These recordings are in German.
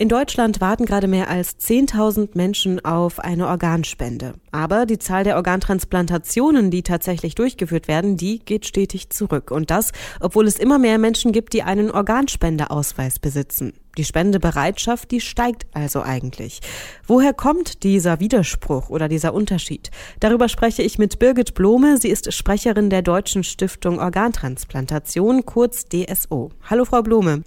In Deutschland warten gerade mehr als 10.000 Menschen auf eine Organspende. Aber die Zahl der Organtransplantationen, die tatsächlich durchgeführt werden, die geht stetig zurück. Und das, obwohl es immer mehr Menschen gibt, die einen Organspendeausweis besitzen. Die Spendebereitschaft, die steigt also eigentlich. Woher kommt dieser Widerspruch oder dieser Unterschied? Darüber spreche ich mit Birgit Blome. Sie ist Sprecherin der Deutschen Stiftung Organtransplantation, kurz DSO. Hallo, Frau Blome.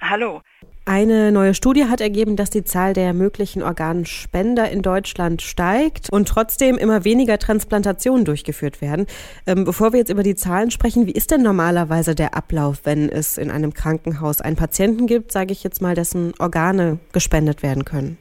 Hallo. Eine neue Studie hat ergeben, dass die Zahl der möglichen Organspender in Deutschland steigt und trotzdem immer weniger Transplantationen durchgeführt werden. Ähm, bevor wir jetzt über die Zahlen sprechen, wie ist denn normalerweise der Ablauf, wenn es in einem Krankenhaus einen Patienten gibt, sage ich jetzt mal, dessen Organe gespendet werden können?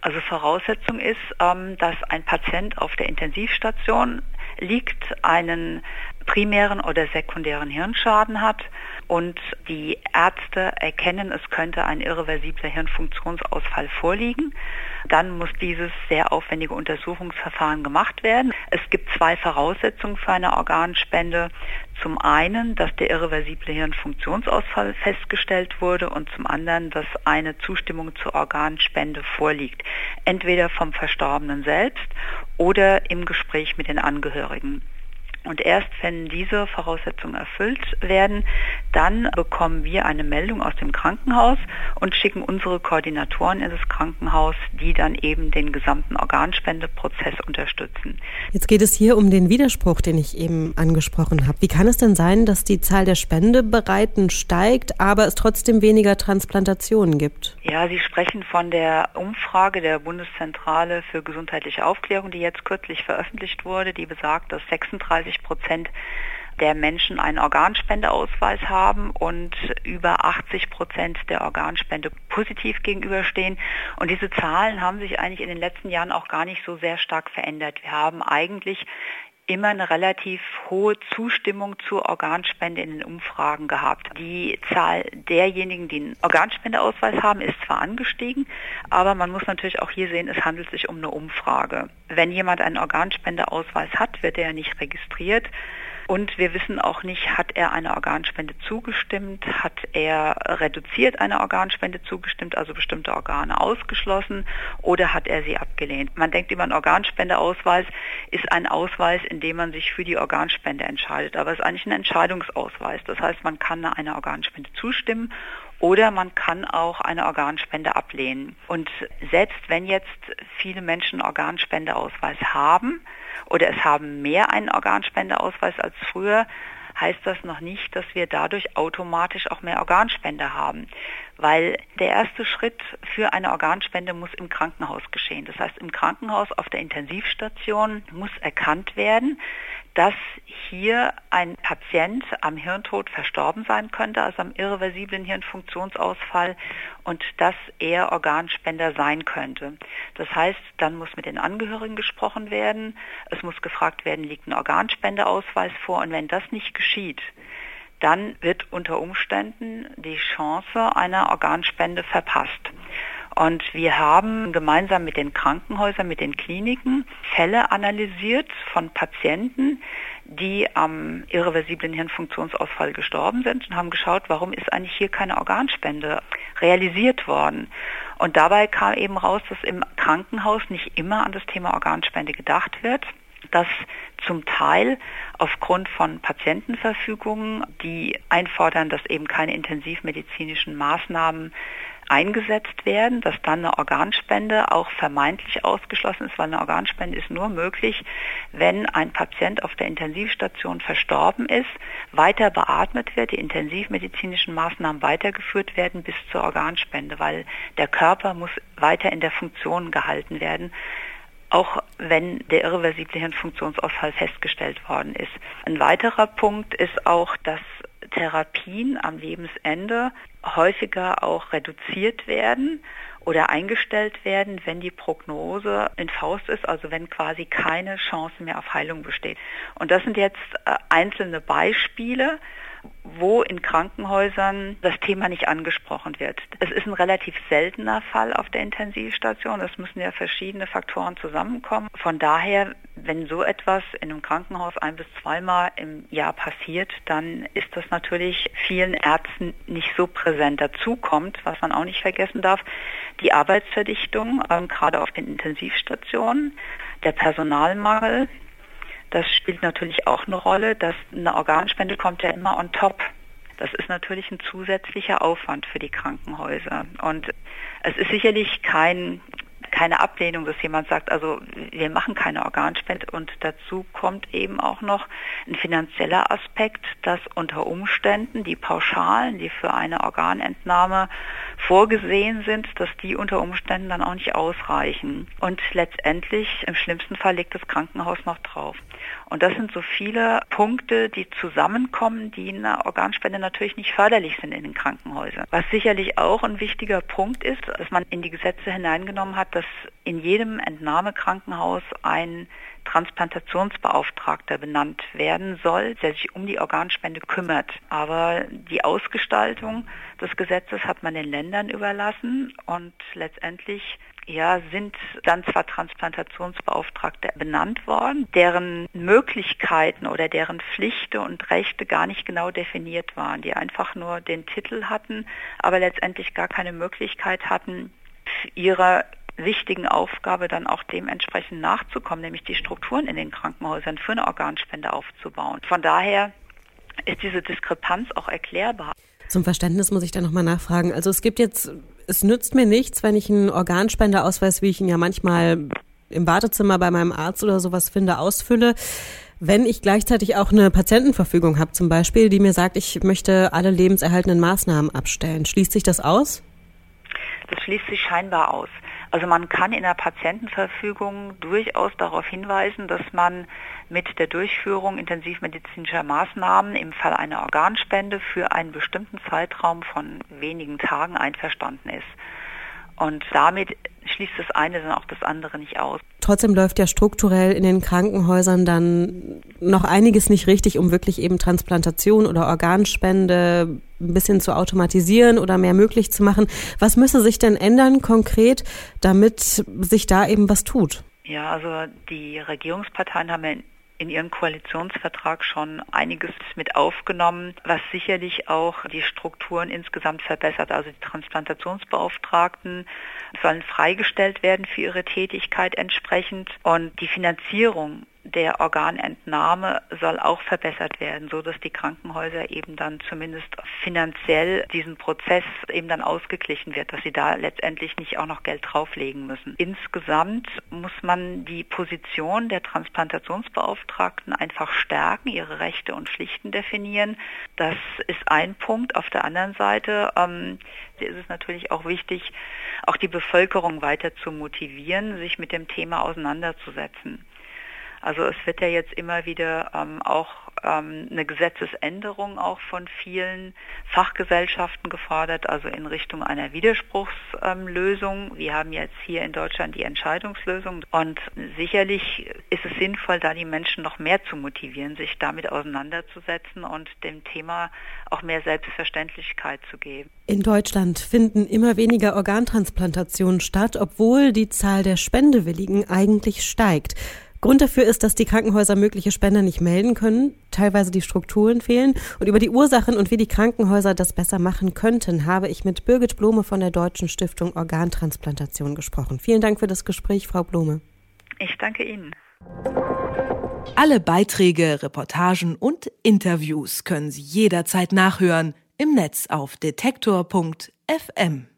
Also Voraussetzung ist, ähm, dass ein Patient auf der Intensivstation liegt, einen primären oder sekundären Hirnschaden hat und die Ärzte erkennen, es könnte ein irreversibler Hirnfunktionsausfall vorliegen, dann muss dieses sehr aufwendige Untersuchungsverfahren gemacht werden. Es gibt zwei Voraussetzungen für eine Organspende. Zum einen, dass der irreversible Hirnfunktionsausfall festgestellt wurde und zum anderen, dass eine Zustimmung zur Organspende vorliegt. Entweder vom Verstorbenen selbst oder im Gespräch mit den Angehörigen. Und erst wenn diese Voraussetzungen erfüllt werden, dann bekommen wir eine Meldung aus dem Krankenhaus und schicken unsere Koordinatoren in das Krankenhaus, die dann eben den gesamten Organspendeprozess unterstützen. Jetzt geht es hier um den Widerspruch, den ich eben angesprochen habe. Wie kann es denn sein, dass die Zahl der Spendebereiten steigt, aber es trotzdem weniger Transplantationen gibt? Ja, Sie sprechen von der Umfrage der Bundeszentrale für gesundheitliche Aufklärung, die jetzt kürzlich veröffentlicht wurde, die besagt, dass 36 30 Prozent der Menschen einen Organspendeausweis haben und über 80 Prozent der Organspende positiv gegenüberstehen. Und diese Zahlen haben sich eigentlich in den letzten Jahren auch gar nicht so sehr stark verändert. Wir haben eigentlich immer eine relativ hohe Zustimmung zur Organspende in den Umfragen gehabt. Die Zahl derjenigen, die einen Organspendeausweis haben, ist zwar angestiegen, aber man muss natürlich auch hier sehen, es handelt sich um eine Umfrage. Wenn jemand einen Organspendeausweis hat, wird er nicht registriert. Und wir wissen auch nicht, hat er einer Organspende zugestimmt, hat er reduziert einer Organspende zugestimmt, also bestimmte Organe ausgeschlossen, oder hat er sie abgelehnt. Man denkt über einen Organspendeausweis, ist ein Ausweis, in dem man sich für die Organspende entscheidet, aber es ist eigentlich ein Entscheidungsausweis. Das heißt, man kann einer Organspende zustimmen oder man kann auch eine Organspende ablehnen. Und selbst wenn jetzt viele Menschen Organspendeausweis haben oder es haben mehr einen Organspendeausweis als früher, heißt das noch nicht, dass wir dadurch automatisch auch mehr Organspende haben. Weil der erste Schritt für eine Organspende muss im Krankenhaus geschehen. Das heißt, im Krankenhaus auf der Intensivstation muss erkannt werden, dass hier ein Patient am Hirntod verstorben sein könnte, also am irreversiblen Hirnfunktionsausfall und dass er Organspender sein könnte. Das heißt, dann muss mit den Angehörigen gesprochen werden, es muss gefragt werden, liegt ein Organspendeausweis vor und wenn das nicht geschieht, dann wird unter Umständen die Chance einer Organspende verpasst. Und wir haben gemeinsam mit den Krankenhäusern, mit den Kliniken Fälle analysiert von Patienten, die am irreversiblen Hirnfunktionsausfall gestorben sind und haben geschaut, warum ist eigentlich hier keine Organspende realisiert worden. Und dabei kam eben raus, dass im Krankenhaus nicht immer an das Thema Organspende gedacht wird dass zum Teil aufgrund von Patientenverfügungen, die einfordern, dass eben keine intensivmedizinischen Maßnahmen eingesetzt werden, dass dann eine Organspende auch vermeintlich ausgeschlossen ist, weil eine Organspende ist nur möglich, wenn ein Patient auf der Intensivstation verstorben ist, weiter beatmet wird, die intensivmedizinischen Maßnahmen weitergeführt werden bis zur Organspende, weil der Körper muss weiter in der Funktion gehalten werden auch wenn der irreversible Hirnfunktionsausfall festgestellt worden ist. Ein weiterer Punkt ist auch, dass Therapien am Lebensende häufiger auch reduziert werden oder eingestellt werden, wenn die Prognose in Faust ist, also wenn quasi keine Chance mehr auf Heilung besteht. Und das sind jetzt äh, einzelne Beispiele wo in Krankenhäusern das Thema nicht angesprochen wird. Es ist ein relativ seltener Fall auf der Intensivstation. Es müssen ja verschiedene Faktoren zusammenkommen. Von daher, wenn so etwas in einem Krankenhaus ein bis zweimal im Jahr passiert, dann ist das natürlich vielen Ärzten nicht so präsent. Dazu kommt, was man auch nicht vergessen darf, die Arbeitsverdichtung, ähm, gerade auf den Intensivstationen, der Personalmangel, das spielt natürlich auch eine Rolle, dass eine Organspende kommt ja immer on top. Das ist natürlich ein zusätzlicher Aufwand für die Krankenhäuser. Und es ist sicherlich kein keine Ablehnung, dass jemand sagt, also wir machen keine Organspende und dazu kommt eben auch noch ein finanzieller Aspekt, dass unter Umständen die Pauschalen, die für eine Organentnahme vorgesehen sind, dass die unter Umständen dann auch nicht ausreichen. Und letztendlich, im schlimmsten Fall, legt das Krankenhaus noch drauf. Und das sind so viele Punkte, die zusammenkommen, die in einer Organspende natürlich nicht förderlich sind in den Krankenhäusern. Was sicherlich auch ein wichtiger Punkt ist, dass man in die Gesetze hineingenommen hat, dass in jedem Entnahmekrankenhaus ein Transplantationsbeauftragter benannt werden soll, der sich um die Organspende kümmert. Aber die Ausgestaltung des Gesetzes hat man den Ländern überlassen und letztendlich ja, sind dann zwar Transplantationsbeauftragte benannt worden, deren Möglichkeiten oder deren Pflichten und Rechte gar nicht genau definiert waren, die einfach nur den Titel hatten, aber letztendlich gar keine Möglichkeit hatten, ihrer wichtigen Aufgabe dann auch dementsprechend nachzukommen, nämlich die Strukturen in den Krankenhäusern für eine Organspende aufzubauen. Von daher ist diese Diskrepanz auch erklärbar. Zum Verständnis muss ich da nochmal nachfragen. Also es gibt jetzt, es nützt mir nichts, wenn ich einen Organspendeausweis, wie ich ihn ja manchmal im Wartezimmer bei meinem Arzt oder sowas finde, ausfülle. Wenn ich gleichzeitig auch eine Patientenverfügung habe, zum Beispiel, die mir sagt, ich möchte alle lebenserhaltenden Maßnahmen abstellen, schließt sich das aus? Das schließt sich scheinbar aus. Also man kann in der Patientenverfügung durchaus darauf hinweisen, dass man mit der Durchführung intensivmedizinischer Maßnahmen im Fall einer Organspende für einen bestimmten Zeitraum von wenigen Tagen einverstanden ist. Und damit schließt das eine dann auch das andere nicht aus. Trotzdem läuft ja strukturell in den Krankenhäusern dann noch einiges nicht richtig, um wirklich eben Transplantation oder Organspende ein bisschen zu automatisieren oder mehr möglich zu machen. Was müsse sich denn ändern konkret, damit sich da eben was tut? Ja, also die Regierungsparteien haben ja in ihren Koalitionsvertrag schon einiges mit aufgenommen, was sicherlich auch die Strukturen insgesamt verbessert. Also die Transplantationsbeauftragten sollen freigestellt werden für ihre Tätigkeit entsprechend und die Finanzierung der Organentnahme soll auch verbessert werden, so dass die Krankenhäuser eben dann zumindest finanziell diesen Prozess eben dann ausgeglichen wird, dass sie da letztendlich nicht auch noch Geld drauflegen müssen. Insgesamt muss man die Position der Transplantationsbeauftragten einfach stärken, ihre Rechte und Pflichten definieren. Das ist ein Punkt. Auf der anderen Seite ähm, ist es natürlich auch wichtig, auch die Bevölkerung weiter zu motivieren, sich mit dem Thema auseinanderzusetzen. Also es wird ja jetzt immer wieder ähm, auch ähm, eine Gesetzesänderung auch von vielen Fachgesellschaften gefordert, also in Richtung einer Widerspruchslösung. Wir haben jetzt hier in Deutschland die Entscheidungslösung und sicherlich ist es sinnvoll, da die Menschen noch mehr zu motivieren, sich damit auseinanderzusetzen und dem Thema auch mehr Selbstverständlichkeit zu geben. In Deutschland finden immer weniger Organtransplantationen statt, obwohl die Zahl der Spendewilligen eigentlich steigt. Grund dafür ist, dass die Krankenhäuser mögliche Spender nicht melden können, teilweise die Strukturen fehlen. Und über die Ursachen und wie die Krankenhäuser das besser machen könnten, habe ich mit Birgit Blome von der Deutschen Stiftung Organtransplantation gesprochen. Vielen Dank für das Gespräch, Frau Blome. Ich danke Ihnen. Alle Beiträge, Reportagen und Interviews können Sie jederzeit nachhören im Netz auf detektor.fm.